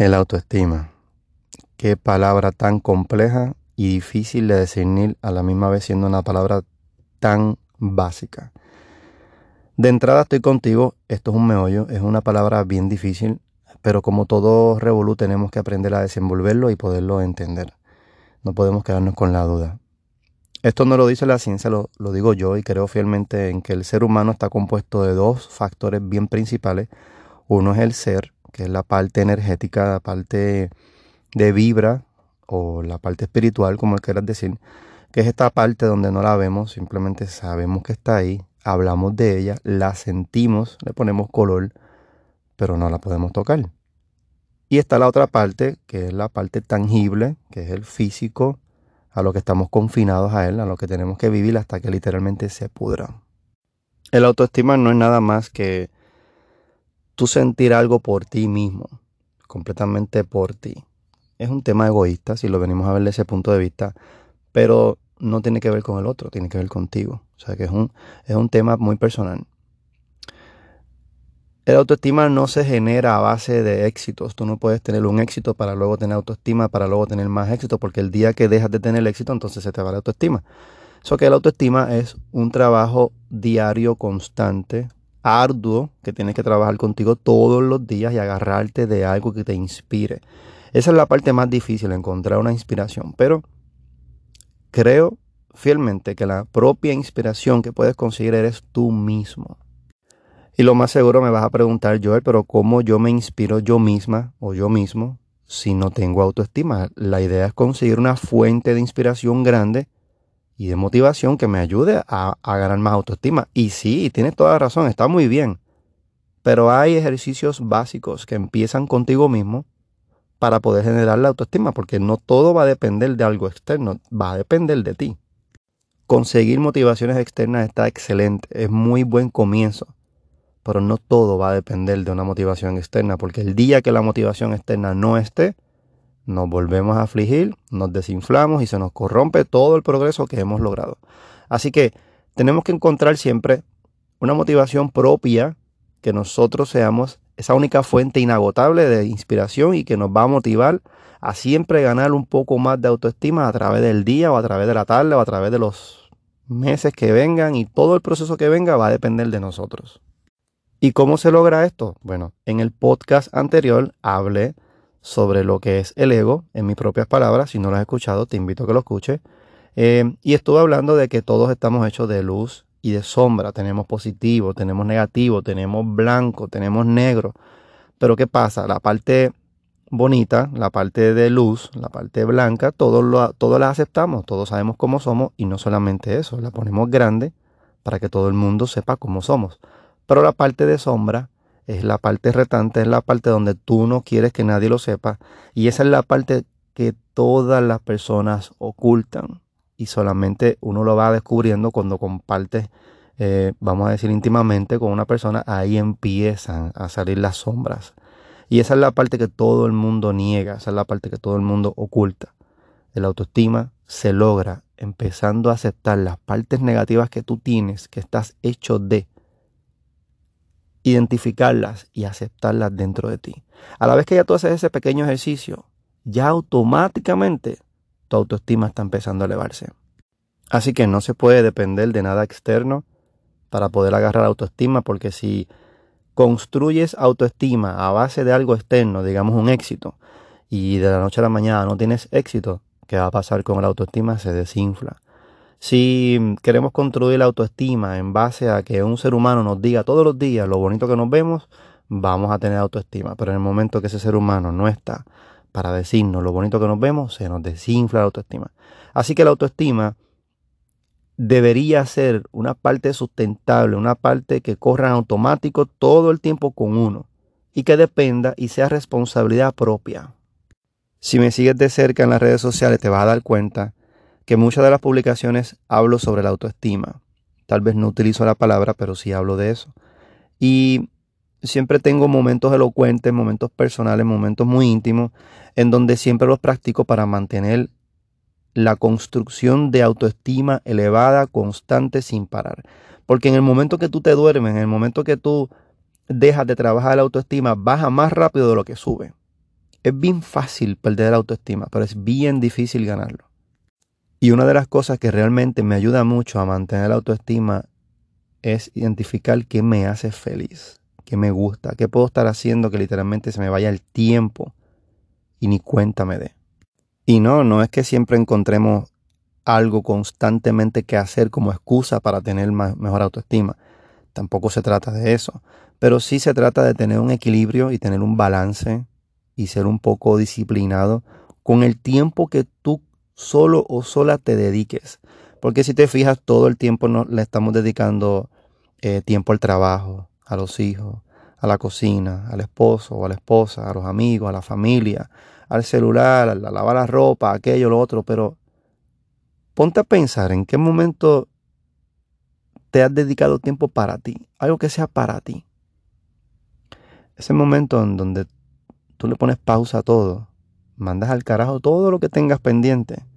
El autoestima. Qué palabra tan compleja y difícil de discernir a la misma vez siendo una palabra tan básica. De entrada estoy contigo, esto es un meollo, es una palabra bien difícil, pero como todo revolú tenemos que aprender a desenvolverlo y poderlo entender. No podemos quedarnos con la duda. Esto no lo dice la ciencia, lo, lo digo yo y creo fielmente en que el ser humano está compuesto de dos factores bien principales. Uno es el ser, que es la parte energética, la parte de vibra o la parte espiritual, como quieras decir, que es esta parte donde no la vemos, simplemente sabemos que está ahí, hablamos de ella, la sentimos, le ponemos color, pero no la podemos tocar. Y está la otra parte, que es la parte tangible, que es el físico, a lo que estamos confinados a él, a lo que tenemos que vivir hasta que literalmente se pudra. El autoestima no es nada más que tú sentir algo por ti mismo, completamente por ti. Es un tema egoísta, si lo venimos a ver desde ese punto de vista, pero no tiene que ver con el otro, tiene que ver contigo. O sea que es un, es un tema muy personal. El autoestima no se genera a base de éxitos. Tú no puedes tener un éxito para luego tener autoestima, para luego tener más éxito, porque el día que dejas de tener éxito, entonces se te va la autoestima. Eso que la autoestima es un trabajo diario, constante, arduo que tienes que trabajar contigo todos los días y agarrarte de algo que te inspire. Esa es la parte más difícil, encontrar una inspiración. Pero creo fielmente que la propia inspiración que puedes conseguir eres tú mismo. Y lo más seguro me vas a preguntar, Joel, pero ¿cómo yo me inspiro yo misma o yo mismo si no tengo autoestima? La idea es conseguir una fuente de inspiración grande y de motivación que me ayude a, ganar más autoestima. Y sí, tienes toda la razón, está muy bien. Pero hay ejercicios básicos que empiezan contigo mismo para poder generar la autoestima, porque no todo va a depender de algo externo, va a depender de ti. Conseguir motivaciones externas está excelente, es muy buen comienzo, pero no todo va a depender de una motivación externa, porque el día que la motivación externa no esté, nos volvemos a afligir, nos desinflamos y se nos corrompe todo el progreso que hemos logrado. Así que tenemos que encontrar siempre una motivación propia que nosotros seamos esa única fuente inagotable de inspiración y que nos va a motivar a siempre ganar un poco más de autoestima a través del día o a través de la tarde o a través de los meses que vengan y todo el proceso que venga va a depender de nosotros. ¿Y cómo se logra esto? Bueno, en el podcast anterior hablé sobre lo que es el ego, en mis propias palabras. Si no lo has escuchado, te invito a que lo escuches. Eh, y estuve hablando de que todos estamos hechos de luz y de sombra. Tenemos positivo, tenemos negativo, tenemos blanco, tenemos negro. Pero ¿qué pasa? La parte bonita, la parte de luz, la parte blanca, todos, lo, todos la aceptamos, todos sabemos cómo somos y no solamente eso, la ponemos grande para que todo el mundo sepa cómo somos. Pero la parte de sombra es la parte retante, es la parte donde tú no quieres que nadie lo sepa y esa es la parte que todas las personas ocultan y solamente uno lo va descubriendo cuando compartes, eh, vamos a decir íntimamente con una persona, ahí empiezan a salir las sombras. Y esa es la parte que todo el mundo niega, esa es la parte que todo el mundo oculta. El autoestima se logra empezando a aceptar las partes negativas que tú tienes, que estás hecho de, identificarlas y aceptarlas dentro de ti. A la vez que ya tú haces ese pequeño ejercicio, ya automáticamente tu autoestima está empezando a elevarse. Así que no se puede depender de nada externo para poder agarrar autoestima, porque si construyes autoestima a base de algo externo, digamos un éxito, y de la noche a la mañana no tienes éxito, ¿qué va a pasar con la autoestima? Se desinfla. Si queremos construir la autoestima en base a que un ser humano nos diga todos los días lo bonito que nos vemos, vamos a tener autoestima. Pero en el momento que ese ser humano no está para decirnos lo bonito que nos vemos, se nos desinfla la autoestima. Así que la autoestima debería ser una parte sustentable, una parte que corra en automático todo el tiempo con uno y que dependa y sea responsabilidad propia. Si me sigues de cerca en las redes sociales te vas a dar cuenta que muchas de las publicaciones hablo sobre la autoestima. Tal vez no utilizo la palabra, pero sí hablo de eso. Y siempre tengo momentos elocuentes, momentos personales, momentos muy íntimos, en donde siempre los practico para mantener la construcción de autoestima elevada, constante, sin parar. Porque en el momento que tú te duermes, en el momento que tú dejas de trabajar la autoestima, baja más rápido de lo que sube. es bien fácil perder la autoestima, pero es bien difícil ganarlo. Y una de las cosas que realmente me ayuda mucho a mantener la autoestima es identificar qué me hace feliz, qué me gusta, qué puedo estar haciendo que literalmente se me vaya el tiempo y ni cuenta me dé. Y no, no es que siempre encontremos algo constantemente que hacer como excusa para tener mejor autoestima. Tampoco se trata de eso. Pero sí se trata de tener un equilibrio y tener un balance y ser un poco disciplinado con el tiempo que tú solo o sola te dediques. Porque si te fijas, todo el tiempo no, le estamos dedicando eh, tiempo al trabajo, a los hijos, a la cocina, al esposo o a la esposa, a los amigos, a la familia, al celular, a lavar la ropa, aquello, lo otro. Pero ponte a pensar en qué momento te has dedicado tiempo para ti, algo que sea para ti. Ese momento en donde tú le pones pausa a todo, mandas al carajo todo lo que tengas pendiente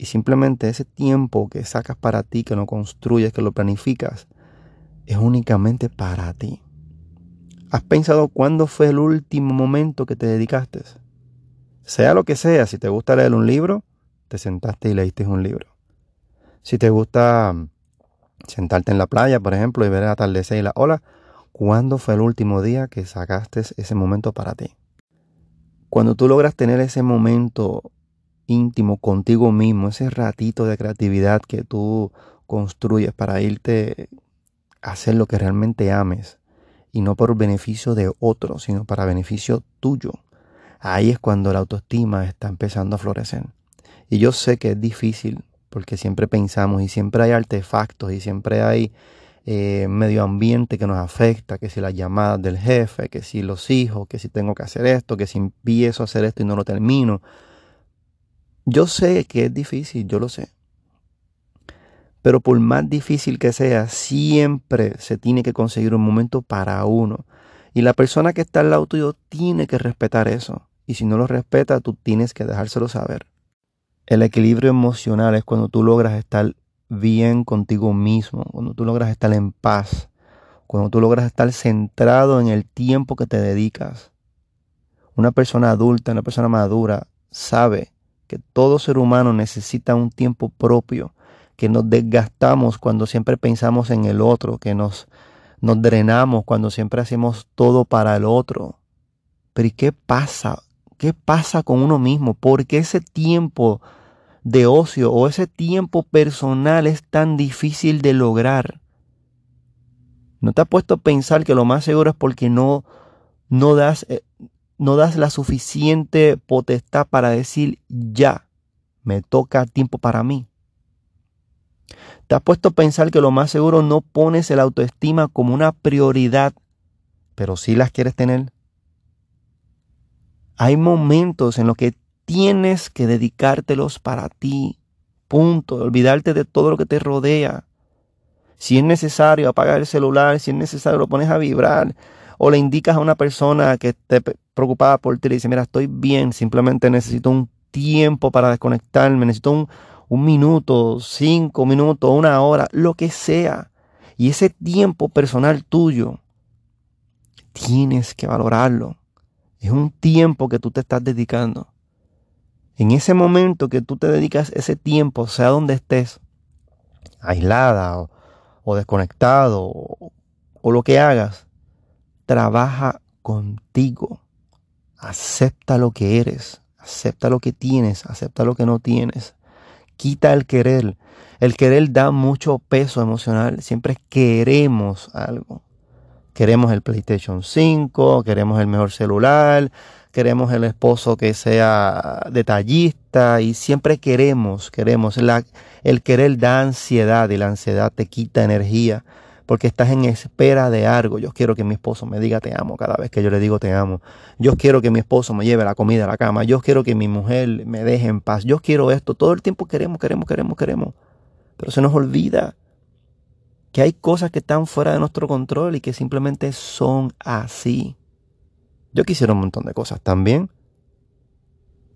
y simplemente ese tiempo que sacas para ti, que lo construyes, que lo planificas, es únicamente para ti. ¿Has pensado cuándo fue el último momento que te dedicaste? Sea lo que sea, si te gusta leer un libro, te sentaste y leíste un libro. Si te gusta sentarte en la playa, por ejemplo, y ver el atardecer y la ola, ¿cuándo fue el último día que sacaste ese momento para ti? Cuando tú logras tener ese momento íntimo contigo mismo, ese ratito de creatividad que tú construyes para irte a hacer lo que realmente ames, y no por beneficio de otro, sino para beneficio tuyo, ahí es cuando la autoestima está empezando a florecer. Y yo sé que es difícil porque siempre pensamos y siempre hay artefactos y siempre hay eh, medio ambiente que nos afecta, que si las llamadas del jefe, que si los hijos, que si tengo que hacer esto, que si empiezo a hacer esto y no lo termino. Yo sé que es difícil, yo lo sé. Pero por más difícil que sea, siempre se tiene que conseguir un momento para uno. Y la persona que está al lado tuyo tiene que respetar eso. Y si no lo respeta, tú tienes que dejárselo saber. El equilibrio emocional es cuando tú logras estar bien contigo mismo, cuando tú logras estar en paz, cuando tú logras estar centrado en el tiempo que te dedicas. Una persona adulta, una persona madura, sabe que todo ser humano necesita un tiempo propio, que nos desgastamos cuando siempre pensamos en el otro, que nos, nos drenamos cuando siempre hacemos todo para el otro. Pero ¿y qué pasa? ¿Qué pasa con uno mismo? Porque ese tiempo de ocio o ese tiempo personal es tan difícil de lograr? ¿No te has puesto a pensar que lo más seguro es porque no, no, das, eh, no das la suficiente potestad para decir ya, me toca tiempo para mí? ¿Te has puesto a pensar que lo más seguro no pones el autoestima como una prioridad, pero sí las quieres tener? Hay momentos en los que tienes que dedicártelos para ti. Punto. Olvidarte de todo lo que te rodea. Si es necesario apagar el celular, si es necesario lo pones a vibrar o le indicas a una persona que esté preocupada por ti y dice, mira, estoy bien, simplemente necesito un tiempo para desconectarme, necesito un, un minuto, cinco minutos, una hora, lo que sea. Y ese tiempo personal tuyo, tienes que valorarlo. Es un tiempo que tú te estás dedicando. En ese momento que tú te dedicas ese tiempo, sea donde estés, aislada o, desconectado o, o lo que hagas, trabaja contigo. Acepta lo que eres, acepta lo que tienes, acepta lo que no tienes. Quita el querer. El querer da mucho peso emocional. Siempre queremos algo. Queremos el PlayStation 5, queremos el mejor celular, queremos el esposo que sea detallista y siempre queremos, queremos. La, el querer da ansiedad y la ansiedad te quita energía porque estás en espera de algo. Yo quiero que mi esposo me diga te amo cada vez que yo le digo te amo. Yo quiero que mi esposo me lleve la comida a la cama. Yo quiero que mi mujer me deje en paz. Yo quiero esto. Todo el tiempo queremos, queremos, queremos, queremos. Pero se nos olvida que hay cosas que están fuera de nuestro control y que simplemente son así. Yo quisiera un montón de cosas también,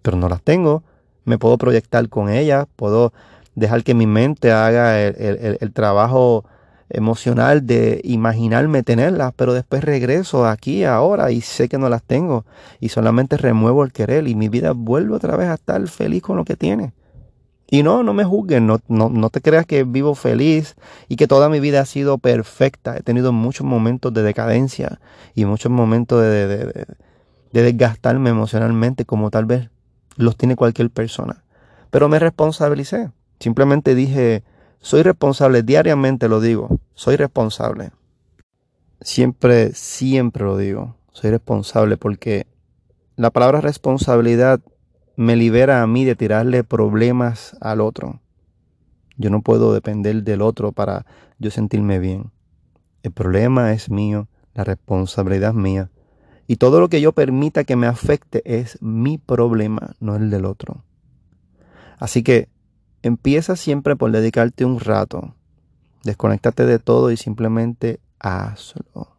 pero no las tengo. Me puedo proyectar con ellas, puedo dejar que mi mente haga el, trabajo emocional de imaginarme tenerlas, pero después regreso aquí ahora y sé que no las tengo y solamente remuevo el querer y mi vida vuelve otra vez a estar feliz con lo que tiene. Y no, no me juzguen, no, no, te creas que vivo feliz y que toda mi vida ha sido perfecta. He tenido muchos momentos de decadencia y muchos momentos de, de, de, de desgastarme emocionalmente como tal vez los tiene cualquier persona. Pero me responsabilicé. Simplemente dije, soy responsable, diariamente lo digo, soy responsable. Siempre, siempre lo digo, soy responsable porque la palabra responsabilidad me libera a mí de tirarle problemas al otro. Yo no puedo depender del otro para yo sentirme bien. El problema es mío, la responsabilidad es mía. Y todo lo que yo permita que me afecte es mi problema, no el del otro. Así que Empieza siempre por dedicarte un rato. Desconéctate de todo y simplemente hazlo.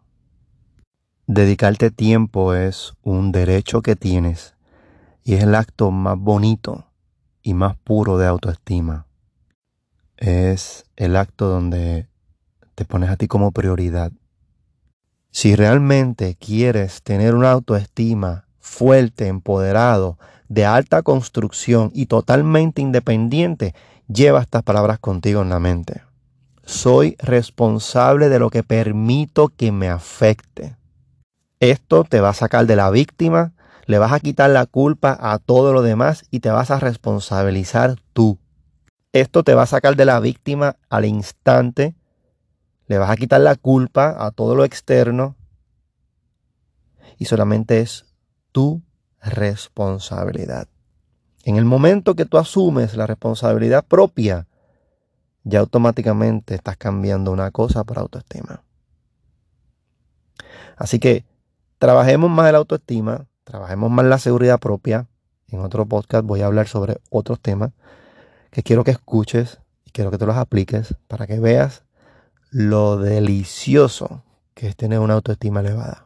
Dedicarte tiempo es un derecho que tienes y es el acto más bonito y más puro de autoestima. Es el acto donde te pones a ti como prioridad. Si realmente quieres tener una autoestima fuerte, empoderado, de alta construcción y totalmente independiente, lleva estas palabras contigo en la mente. Soy responsable de lo que permito que me afecte. Esto te va a sacar de la víctima, le vas a quitar la culpa a todo lo demás y te vas a responsabilizar tú. Esto te va a sacar de la víctima al instante, le vas a quitar la culpa a todo lo externo y solamente es tú responsabilidad. En el momento que tú asumes la responsabilidad propia, ya automáticamente estás cambiando una cosa por autoestima. Así que trabajemos más la autoestima, trabajemos más la seguridad propia. En otro podcast voy a hablar sobre otros temas que quiero que escuches y quiero que te los apliques para que veas lo delicioso que es tener una autoestima elevada.